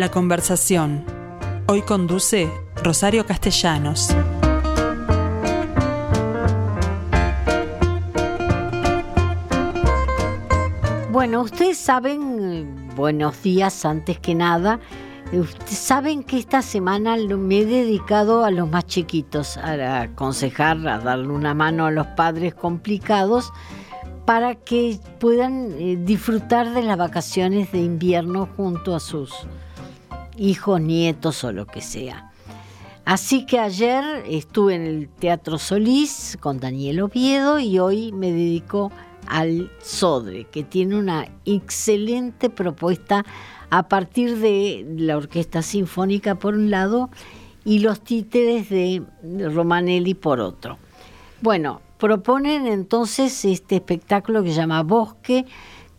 La conversación. Hoy conduce Rosario Castellanos. Bueno, ustedes saben, buenos días antes que nada, ustedes saben que esta semana me he dedicado a los más chiquitos, a aconsejar, a darle una mano a los padres complicados para que puedan eh, disfrutar de las vacaciones de invierno junto a sus hijos, nietos o lo que sea. Así que ayer estuve en el Teatro Solís con Daniel Oviedo y hoy me dedico al Sodre, que tiene una excelente propuesta a partir de la Orquesta Sinfónica por un lado y los títeres de Romanelli por otro. Bueno, proponen entonces este espectáculo que se llama Bosque,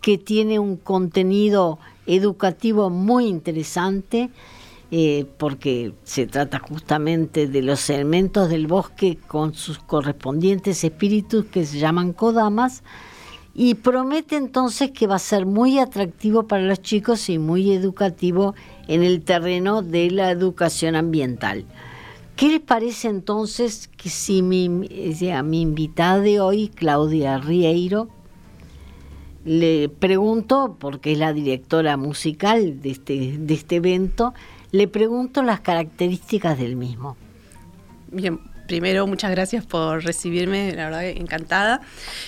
que tiene un contenido educativo muy interesante, eh, porque se trata justamente de los elementos del bosque con sus correspondientes espíritus que se llaman kodamas, y promete entonces que va a ser muy atractivo para los chicos y muy educativo en el terreno de la educación ambiental. ¿Qué les parece entonces que si mi, mi invitada de hoy, Claudia Rieiro, le pregunto, porque es la directora musical de este, de este evento, le pregunto las características del mismo. Bien, primero muchas gracias por recibirme, la verdad encantada.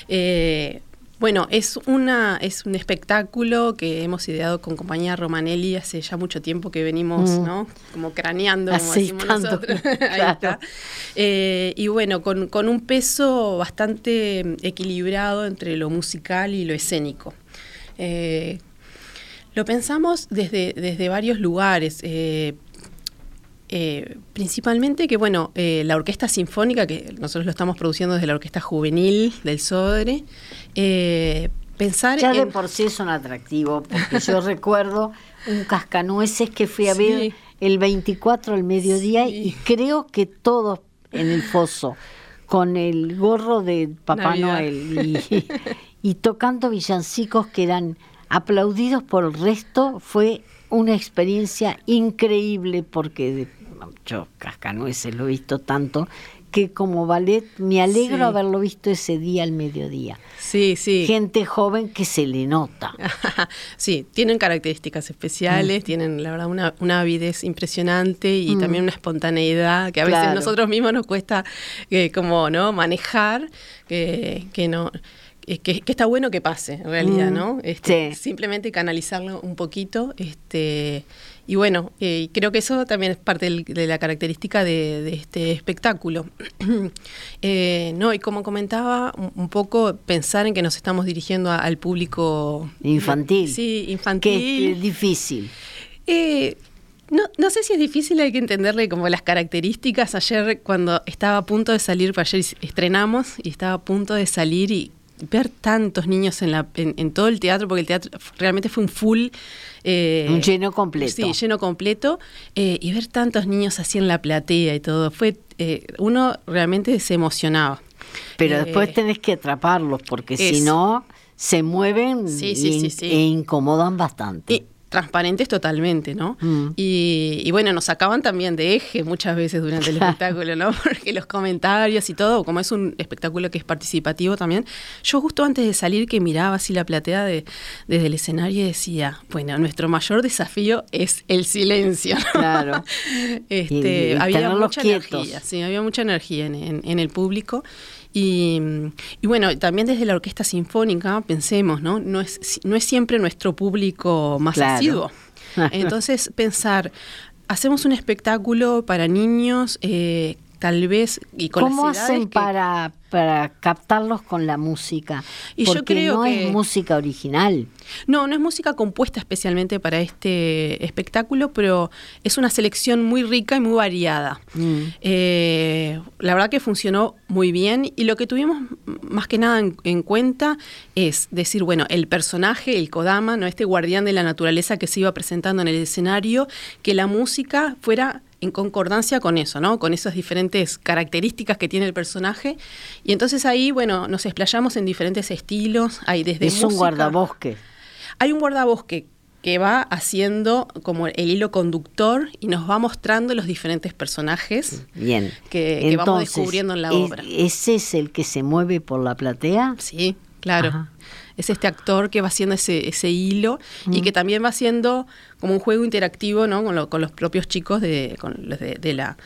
Eh, bueno, es, una, es un espectáculo que hemos ideado con compañía Romanelli hace ya mucho tiempo que venimos, mm. ¿no? Como craneando, como decimos nosotros. Ahí está. Eh, y bueno, con, un peso bastante equilibrado entre lo musical y lo escénico. Eh, lo pensamos desde, desde varios lugares. Eh, principalmente que, bueno, la Orquesta Sinfónica, que nosotros lo estamos produciendo desde la Orquesta Juvenil del Sodre, eh, pensar ya de por sí son atractivos, porque yo recuerdo un cascanueces que fui a ver el 24 al mediodía y creo que todos en el foso, con el gorro de Papá Noel y, tocando villancicos que eran aplaudidos por el resto, fue una experiencia increíble porque yo cascanueces lo he visto tanto que como ballet me alegro haberlo visto ese día al mediodía. Sí, sí. Gente joven que se le nota. sí, tienen características especiales, mm. tienen la verdad una, una avidez impresionante y mm. también una espontaneidad que a veces nosotros mismos nos cuesta eh, como no manejar, que, que no que, que, está bueno que pase en realidad, mm. ¿no? Este, Simplemente canalizarlo un poquito, este y bueno, eh, creo que eso también es parte de la característica de, este espectáculo. eh, no, y como comentaba, un, poco pensar en que nos estamos dirigiendo al público infantil. Sí, infantil. Que es difícil. Eh, no, no sé si es difícil, hay que entenderle como las características. Ayer cuando estaba a punto de salir, ayer estrenamos y estaba a punto de salir y ver tantos niños en, la, en, todo el teatro, porque el teatro realmente fue un full. Eh, un lleno completo. Sí, lleno completo. Eh, y ver tantos niños así en la platea y todo, fue eh, uno realmente se emocionaba. Pero después tenés que atraparlos, porque si no, se mueven e incomodan bastante transparentes totalmente, ¿no? Mm. Y, bueno, nos sacaban también de eje muchas veces durante el espectáculo, ¿no? Porque los comentarios y todo, como es un espectáculo que es participativo también, yo justo antes de salir que miraba así la platea de, desde el escenario y decía, bueno, nuestro mayor desafío es el silencio. Claro. este, había mucha energía, sí, había mucha energía en el público. Y, bueno, también desde la orquesta sinfónica, pensemos, ¿no? No es, no es siempre nuestro público más asiduo. Entonces, pensar, hacemos un espectáculo para niños, eh, tal vez, y con ¿Cómo hacen para para captarlos con la música. Y porque yo creo no es música original. No, no es música compuesta especialmente para este espectáculo, pero es una selección muy rica y muy variada. Mm. Eh, la verdad que funcionó muy bien y lo que tuvimos más que nada en, cuenta es decir, bueno, el personaje, el Kodama, ¿no? este guardián de la naturaleza que se iba presentando en el escenario, que la música fuera en concordancia con eso, ¿no? Con esas diferentes características que tiene el personaje y entonces ahí, bueno, nos explayamos en diferentes estilos. Hay desde es un guardabosque. Hay un guardabosque que va haciendo como el hilo conductor y nos va mostrando los diferentes personajes Bien. Que, vamos descubriendo en la obra. ¿Ese es el que se mueve por la platea? Sí, claro. Es este actor que va haciendo ese, ese hilo y que también va haciendo como un juego interactivo ¿no? con, los propios chicos de, con los de, la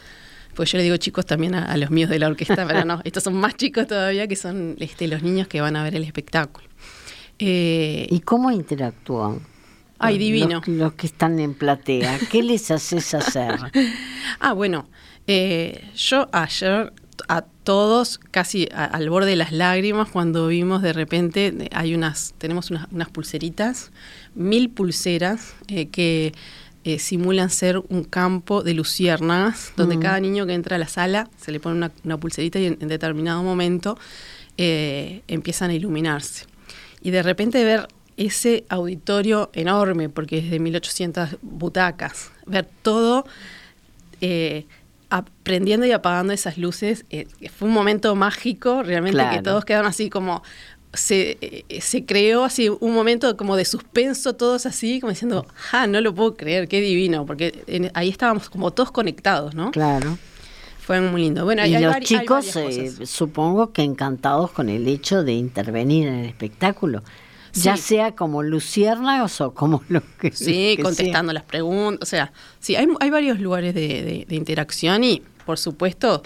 pues yo le digo chicos también a, los míos de la orquesta, pero no, estos son más chicos todavía, que son este, los niños que van a ver el espectáculo. Eh, ¿Y cómo interactúan? Ay, divino. Los, que están en platea, ¿qué les haces hacer? ah, bueno, eh, yo ayer a todos casi al borde de las lágrimas cuando vimos de repente eh, hay unas tenemos unas, pulseritas mil pulseras que simulan ser un campo de luciérnagas donde mm. cada niño que entra a la sala se le pone una, pulserita y en, en determinado momento empiezan a iluminarse y de repente ver ese auditorio enorme, porque es de 1800 butacas, ver todo eh, aprendiendo y apagando esas luces, eh, fue un momento mágico, realmente que todos quedaron así como, se, eh, se, creó así un momento como de suspenso, todos así, como diciendo, ah, no lo puedo creer, qué divino, porque ahí estábamos como todos conectados, ¿no? Claro. Fue muy lindo. Bueno, y los chicos, supongo que encantados con el hecho de intervenir en el espectáculo ya sea como luciérnagas o como lo que Sí, contestando las preguntas, o sea, sí, hay, hay varios lugares de, interacción y, por supuesto,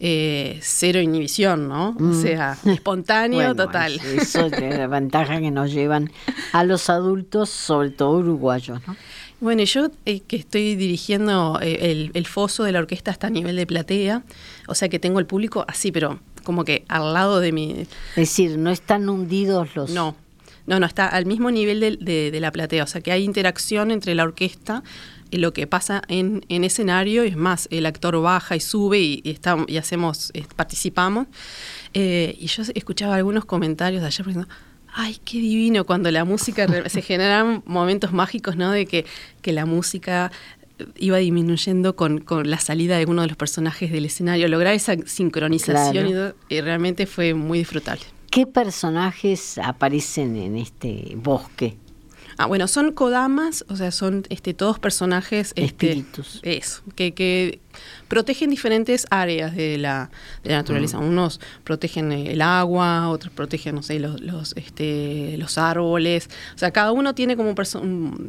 eh, cero inhibición, ¿no? O mm. sea, espontáneo total. Eso es la ventaja que nos llevan a los adultos, sobre todo uruguayos, ¿no? Bueno, yo eh, que estoy dirigiendo eh, el, el, foso de la orquesta hasta nivel de platea, o sea que tengo el público así, pero como que al lado de mi... Es decir, no están hundidos los... No, no, no, está al mismo nivel de, de, la platea, o sea que hay interacción entre la orquesta y lo que pasa en, en escenario, es más, el actor baja y sube y, y hacemos, eh, participamos. Eh, y yo escuchaba algunos comentarios de ayer diciendo, ay, qué divino, cuando la música, se generan momentos mágicos, ¿no? De que, que la música iba disminuyendo con, con, la salida de uno de los personajes del escenario, lograr esa sincronización y realmente fue muy disfrutable. ¿Qué personajes aparecen en este bosque? Ah, bueno, son kodamas, o sea, son este, todos personajes... Este, Espíritus. eso, que, que, protegen diferentes áreas de la, de la naturaleza. Mm. Unos protegen el agua, otros protegen, no sé, los, los, este, los árboles. O sea, cada uno tiene como...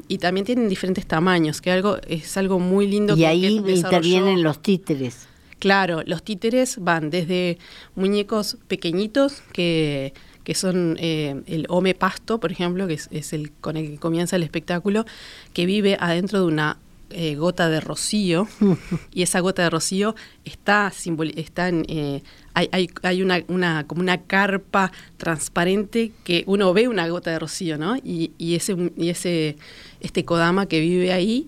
Y también tienen diferentes tamaños, que algo es algo muy lindo. Y ahí intervienen los títeres. Claro, los títeres van desde muñecos pequeñitos que, que son eh, el home pasto, por ejemplo, que es, el con el que comienza el espectáculo, que vive adentro de una eh, gota de rocío y esa gota de rocío está, está en, eh, hay, hay, hay una, una, como una carpa transparente que uno ve una gota de rocío, ¿no? Y, y ese, y ese este Kodama que vive ahí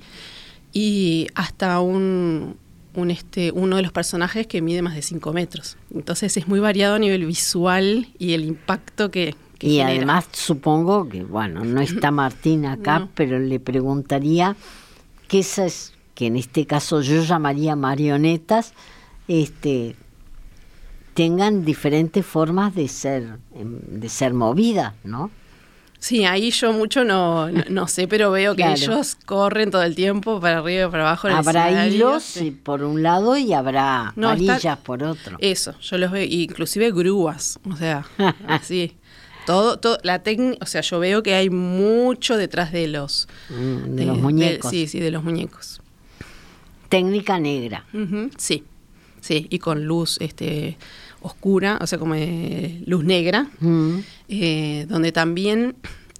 y hasta un, un, este, uno de los personajes que mide más de 5 metros. Entonces es muy variado a nivel visual y el impacto que... y además supongo que, bueno, no está Martín acá, pero le preguntaría que esas, que en este caso yo llamaría marionetas, este tengan diferentes formas de ser, de ser movidas, ¿no? Sí, ahí yo mucho no, no, sé, pero veo que ellos corren todo el tiempo para arriba y para abajo. habrá hilos por un lado y habrá varillas por otro. Eso, yo los veo, inclusive grúas, o sea, así. Todo, todo, la técnica, o sea, yo veo que hay mucho detrás de los, mm, de, los muñecos. sí, sí, de los muñecos. Técnica negra. sí, sí, y con luz, este oscura, o sea, como luz negra, mm. eh, donde también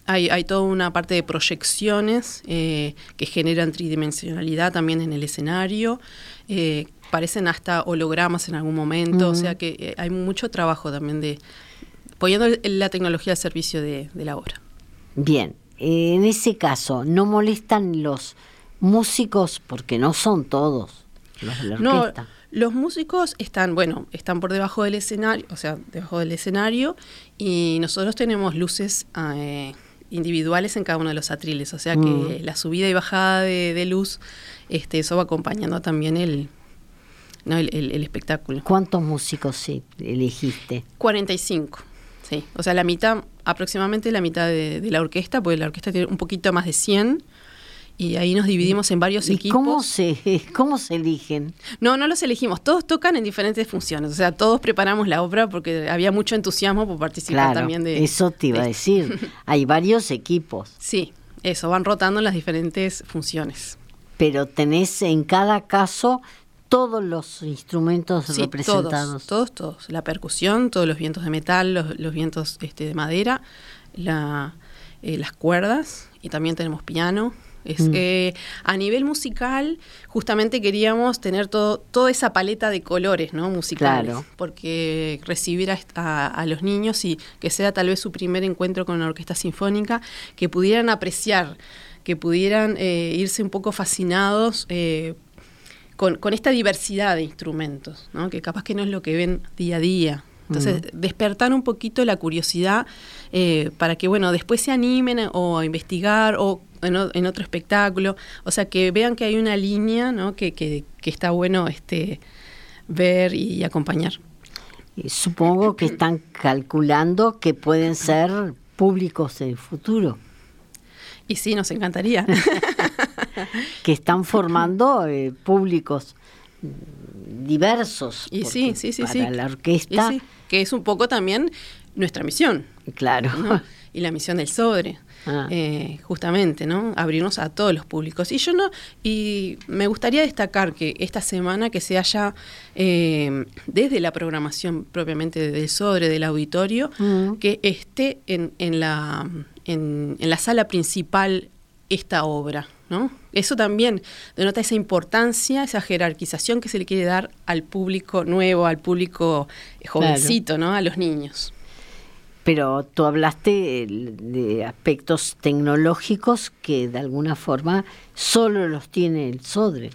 hay, toda una parte de proyecciones eh, que generan tridimensionalidad también en el escenario. Eh, parecen hasta hologramas en algún momento, o sea que hay mucho trabajo también de poniendo la tecnología al servicio de, la obra. Bien, en ese caso, ¿no molestan los músicos porque no son todos los de la orquesta? Los músicos están, bueno, están por debajo del escenario, o sea, debajo del escenario, y nosotros tenemos luces eh, individuales en cada uno de los atriles, o sea que mm. la subida y bajada de, luz, este, eso va acompañando también el, el, espectáculo. ¿Cuántos músicos sí, elegiste? 45. Sí, o sea, la mitad, aproximadamente la mitad de, la orquesta, porque la orquesta tiene un poquito más de 100 y ahí nos dividimos en varios ¿Y equipos. ¿Cómo se, ¿Cómo se eligen? No, no los elegimos, todos tocan en diferentes funciones, o sea, todos preparamos la obra porque había mucho entusiasmo por participar también de... Eso te iba a decir, hay varios equipos. Sí, eso, van rotando en las diferentes funciones. Pero tenés en cada caso todos los instrumentos representados. Todos, todos, La percusión, todos los vientos de metal, los, vientos este, de madera, la, eh, las cuerdas y también tenemos piano. Es, mm. eh, a nivel musical, justamente queríamos tener todo, toda esa paleta de colores ¿no? musicales, claro. porque recibir a, a, los niños y que sea tal vez su primer encuentro con una orquesta sinfónica, que pudieran apreciar, que pudieran eh, irse un poco fascinados con, con, esta diversidad de instrumentos, ¿no? que capaz que no es lo que ven día a día. Entonces, despertar un poquito la curiosidad eh, para que, bueno, después se animen o a investigar o en, otro espectáculo. O sea, que vean que hay una línea, ¿no? Que, que, que está bueno este, ver y acompañar. supongo que están calculando que pueden ser públicos del futuro. Y sí, nos encantaría. que están formando eh, públicos diversos. Y sí, sí, sí, para la orquesta. que es un poco también nuestra misión. Claro. Y la misión del Sodre. Ah. Eh, justamente, ¿no? Abrirnos a todos los públicos. Y yo no, y me gustaría destacar que esta semana que se haya, eh, desde la programación propiamente del Sodre, del auditorio, mm. que esté en, en, la, en, en la sala principal esta obra. ¿No? Eso también denota esa importancia, esa jerarquización que se le quiere dar al público nuevo, al público jovencito, ¿no? a los niños. Pero tú hablaste de aspectos tecnológicos que de alguna forma solo los tiene el Sodre.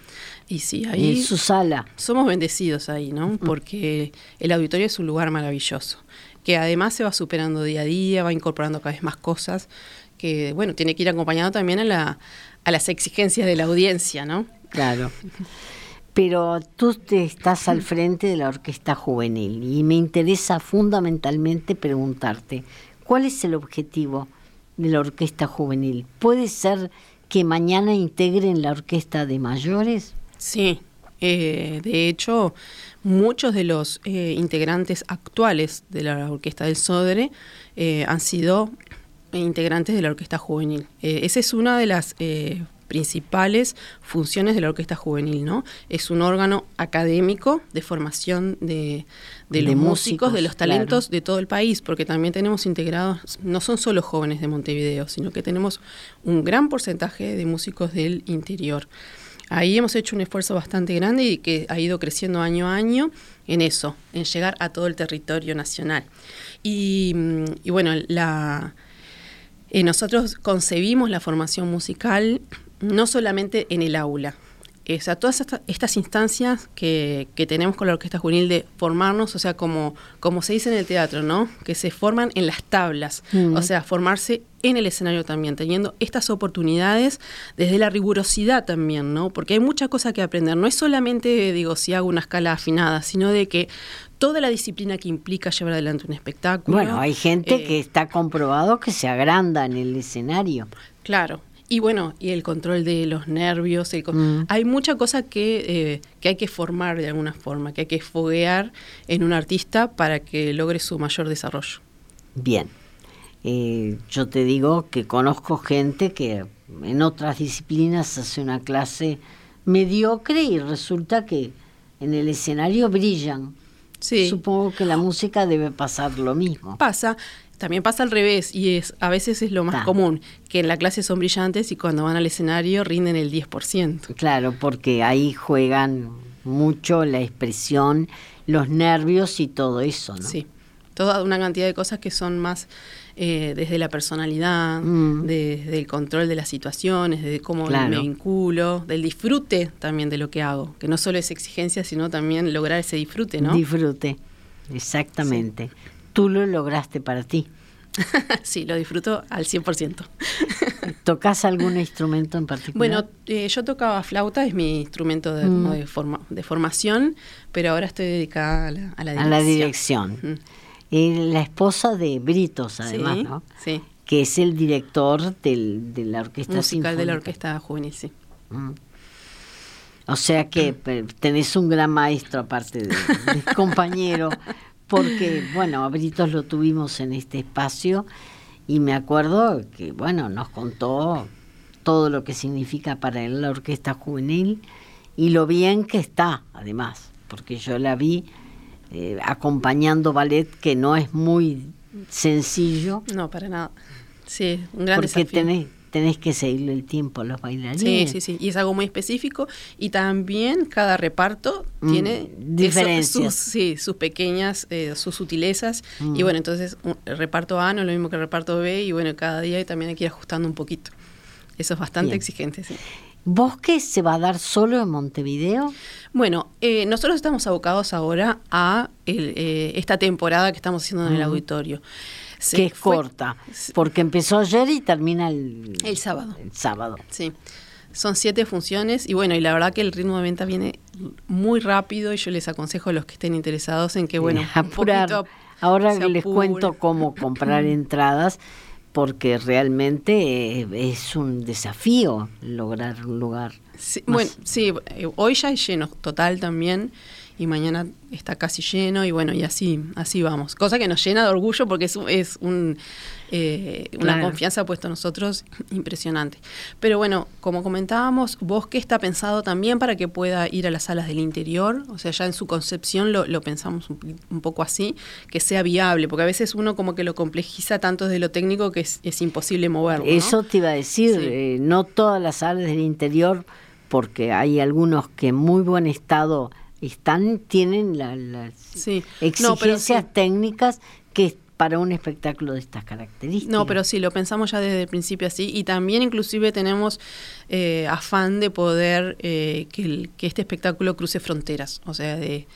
Y sí, ahí en su sala. Somos bendecidos ahí, ¿no? Porque el auditorio es un lugar maravilloso, que además se va superando día a día, va incorporando cada vez más cosas que, bueno, tiene que ir acompañado también a, la, a las exigencias de la audiencia, ¿no? Claro. Pero tú te estás al frente de la orquesta juvenil y me interesa fundamentalmente preguntarte, ¿cuál es el objetivo de la orquesta juvenil? ¿Puede ser que mañana integren la orquesta de mayores? Sí, eh, de hecho, muchos de los eh, integrantes actuales de la orquesta del Sodre eh, han sido integrantes de la orquesta juvenil. Eh, esa es una de las eh, principales funciones de la orquesta juvenil, ¿no? Es un órgano académico de formación de, los músicos, de los talentos de todo el país, porque también tenemos integrados, no son solo jóvenes de Montevideo, sino que tenemos un gran porcentaje de músicos del interior. Ahí hemos hecho un esfuerzo bastante grande y que ha ido creciendo año a año en eso, en llegar a todo el territorio nacional. y mm, bueno, la, eh, nosotros concebimos la formación musical no solamente en el aula, o sea, todas estas instancias que, tenemos con la Orquesta Juvenil de formarnos, o sea, como, como se dice en el teatro, ¿no? Que se forman en las tablas, mm. o sea, formarse en el escenario también, teniendo estas oportunidades desde la rigurosidad también, ¿no? Porque hay mucha cosa que aprender. No es solamente, digo, si hago una escala afinada, sino de que toda la disciplina que implica llevar adelante un espectáculo. Bueno, hay gente eh, que está comprobado que se agranda en el escenario. Claro, y bueno, y el control de los nervios. Mm. Hay mucha cosa que, eh, que hay que formar de alguna forma, que hay que foguear en un artista para que logre su mayor desarrollo. Bien. Eh, yo te digo que conozco gente que en otras disciplinas hace una clase mediocre y resulta que en el escenario brillan. Sí. Supongo que la música debe pasar lo mismo. Pasa. También pasa al revés y es a veces es lo más común, que en la clase son brillantes y cuando van al escenario rinden el 10%. Claro, porque ahí juegan mucho la expresión, los nervios y todo eso, ¿no? Sí, toda una cantidad de cosas que son más eh, desde la personalidad, mm. desde el control de las situaciones, de cómo me vinculo, del disfrute también de lo que hago, que no solo es exigencia, sino también lograr ese disfrute, ¿no? Disfrute, exactamente tú lo lograste para ti. sí, lo disfruto al 100%. ¿Tocas algún instrumento en particular? Bueno, eh, yo tocaba flauta, es mi instrumento de, mm. de, formación, pero ahora estoy dedicada a la, dirección. A la dirección. La esposa de Britos, además, ¿no? Sí. Que es el director del, de la orquesta Musical de la orquesta juvenil, sí. Mm. O sea que tenés un gran maestro aparte de, compañero, porque, bueno, a Britos lo tuvimos en este espacio y me acuerdo que, bueno, nos contó todo lo que significa para él la orquesta juvenil y lo bien que está, además, porque yo la vi eh, acompañando ballet, que no es muy sencillo. No, para nada. Sí, un gran porque Tenés, tenés que seguirle el tiempo a los bailarines. Sí, sí, sí. Y es algo muy específico. Y también cada reparto mm, tiene diferencias. sus, sí, sus pequeñas, eh, sus sutilezas. Mm. Y bueno, entonces el reparto A no es lo mismo que el reparto B. Y bueno, cada día también hay que ir ajustando un poquito. Eso es bastante exigente, sí. ¿Bosque se va a dar solo en Montevideo? Bueno, eh, nosotros estamos abocados ahora a eh, esta temporada que estamos haciendo en el auditorio. que es corta, porque empezó ayer y termina el, el sábado. El sábado. Sí. Son siete funciones y bueno, y la verdad que el ritmo de venta viene muy rápido y yo les aconsejo a los que estén interesados en que, bueno, apurar. Ahora les cuento cómo comprar entradas porque realmente eh, es un desafío lograr un lugar. bueno, sí, eh, hoy ya es lleno total también y mañana está casi lleno y bueno, y así, así vamos. Cosa que nos llena de orgullo porque es, es un, eh, una confianza puesta en nosotros impresionante. Pero bueno, como comentábamos, Bosque está pensado también para que pueda ir a las salas del interior, o sea, ya en su concepción lo, lo pensamos un, poco así, que sea viable, porque a veces uno como que lo complejiza tanto desde lo técnico que es, es imposible moverlo. Eso te iba a decir, eh, no todas las salas del interior, porque hay algunos que en muy buen estado están tienen las exigencias técnicas que para un espectáculo de estas características. No, pero sí, lo pensamos ya desde el principio así y también inclusive tenemos eh, afán de poder eh, que, este espectáculo cruce fronteras, o sea, de,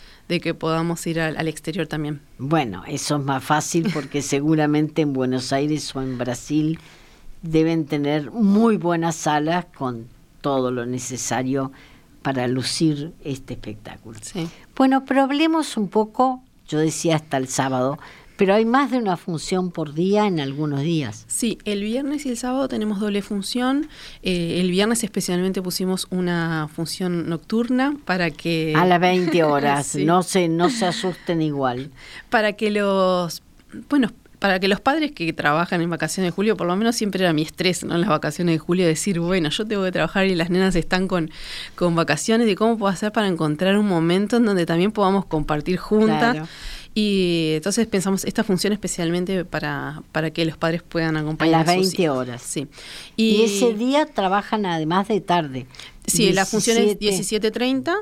que podamos ir al, exterior también. Bueno, eso es más fácil porque seguramente en Buenos Aires o en Brasil deben tener muy buenas salas con todo lo necesario para lucir este espectáculo. Bueno, pero hablemos un poco, yo decía hasta el sábado, pero hay más de una función por día en algunos días. Sí, el viernes y el sábado tenemos doble función. Eh, el viernes especialmente pusimos una función nocturna para que... A las 20 horas, no, se, no se asusten igual. Para que los... Bueno, para que los padres que trabajan en vacaciones de julio, por lo menos siempre era mi estrés, ¿no? En las vacaciones de julio, decir, bueno, yo tengo que trabajar y las nenas están con, con vacaciones, y cómo puedo hacer para encontrar un momento en donde también podamos compartir juntas. Y entonces pensamos esta función especialmente para, para que los padres puedan acompañar. A las 20 horas. Sí. Y, ese día trabajan además de tarde. Sí, la función es 17.30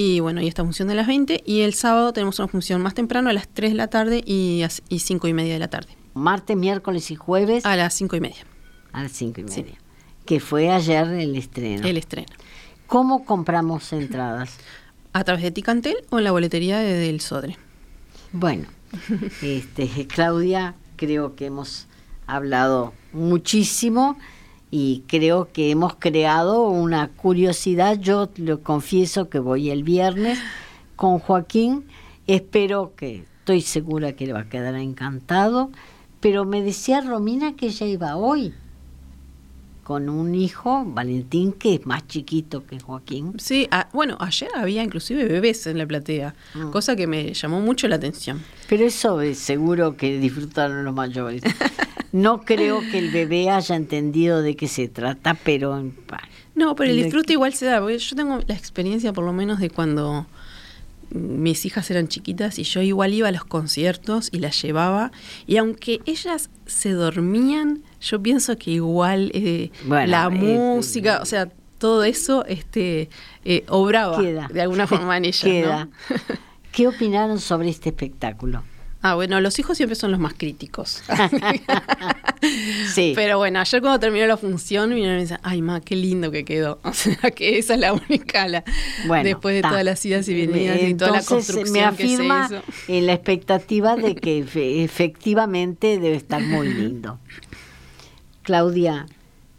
y bueno, y esta función de las 20. Y el sábado tenemos una función más temprano a las 3 de la tarde y, y 5 y media de la tarde. Martes, miércoles y jueves. A las 5 y media. A las 5 y media. Que fue ayer el estreno. El estreno. ¿Cómo compramos entradas? A través de Ticantel o en la boletería de del Sodre. Bueno, este, Claudia, creo que hemos hablado muchísimo y creo que hemos creado una curiosidad. Yo lo confieso que voy el viernes con Joaquín, espero que, estoy segura que le va a quedar encantado, pero me decía Romina que ella iba hoy con un hijo, Valentín, que es más chiquito que Joaquín. Sí, bueno, ayer había inclusive bebés en la platea, ah. cosa que me llamó mucho la atención. Pero eso es seguro que disfrutaron los mayores. No creo que el bebé haya entendido de qué se trata, pero... No, pero el disfrute igual se da, porque yo tengo la experiencia por lo menos de cuando mis hijas eran chiquitas y yo igual iba a los conciertos y las llevaba y aunque ellas se dormían, yo pienso que igual eh, la eh, música, o sea, todo eso este eh, obraba de alguna forma en ellas. Queda. ¿Qué opinaron sobre este espectáculo? Ah, bueno, los hijos siempre son los más críticos. sí. Pero bueno, ayer cuando terminó la función, vinieron y me dicen, ay, ma, qué lindo que quedó. O sea, que esa es la única, la, después de todas las idas y venidas y toda la construcción me afirma en la expectativa de que efectivamente debe estar muy lindo. Claudia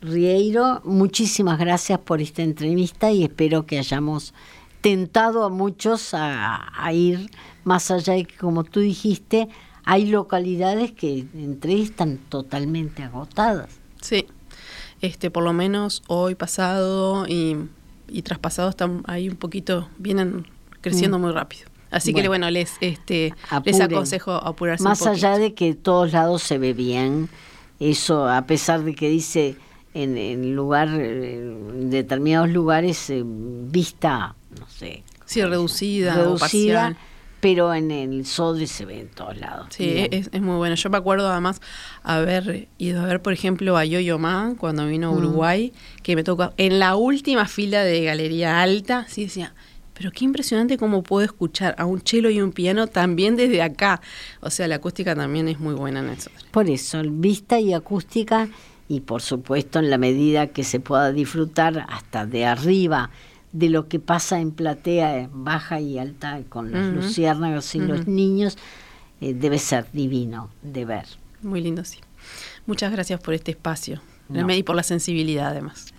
Rieiro, muchísimas gracias por esta entrevista y espero que hayamos tentado a muchos a ir más allá de que, como tú dijiste, hay localidades que entre están totalmente agotadas. Sí, este, por lo menos hoy, pasado y, y traspasado están ahí un poquito, vienen creciendo mm. muy rápido. Así que bueno, les, este, les aconsejo apurarse. Más allá de que todos lados se ve bien, eso a pesar de que dice en, en lugar, en determinados lugares, eh, vista, no sé. Sí, reducida, reducida pero en el Sodre se ve en todos lados. Sí, es, muy bueno. Yo me acuerdo además haber ido a ver, por ejemplo, a Yo-Yo Ma cuando vino a mm. Uruguay, que me tocó en la última fila de Galería Alta, sí decía, pero qué impresionante cómo puedo escuchar a un cello y un piano también desde acá. O sea, la acústica también es muy buena en eso. Por eso, vista y acústica, y por supuesto en la medida que se pueda disfrutar hasta de arriba de lo que pasa en platea baja y alta con los luciérnagos y los niños, eh, debe ser divino de ver. Muy lindo, sí. Muchas gracias por este espacio y por la sensibilidad además.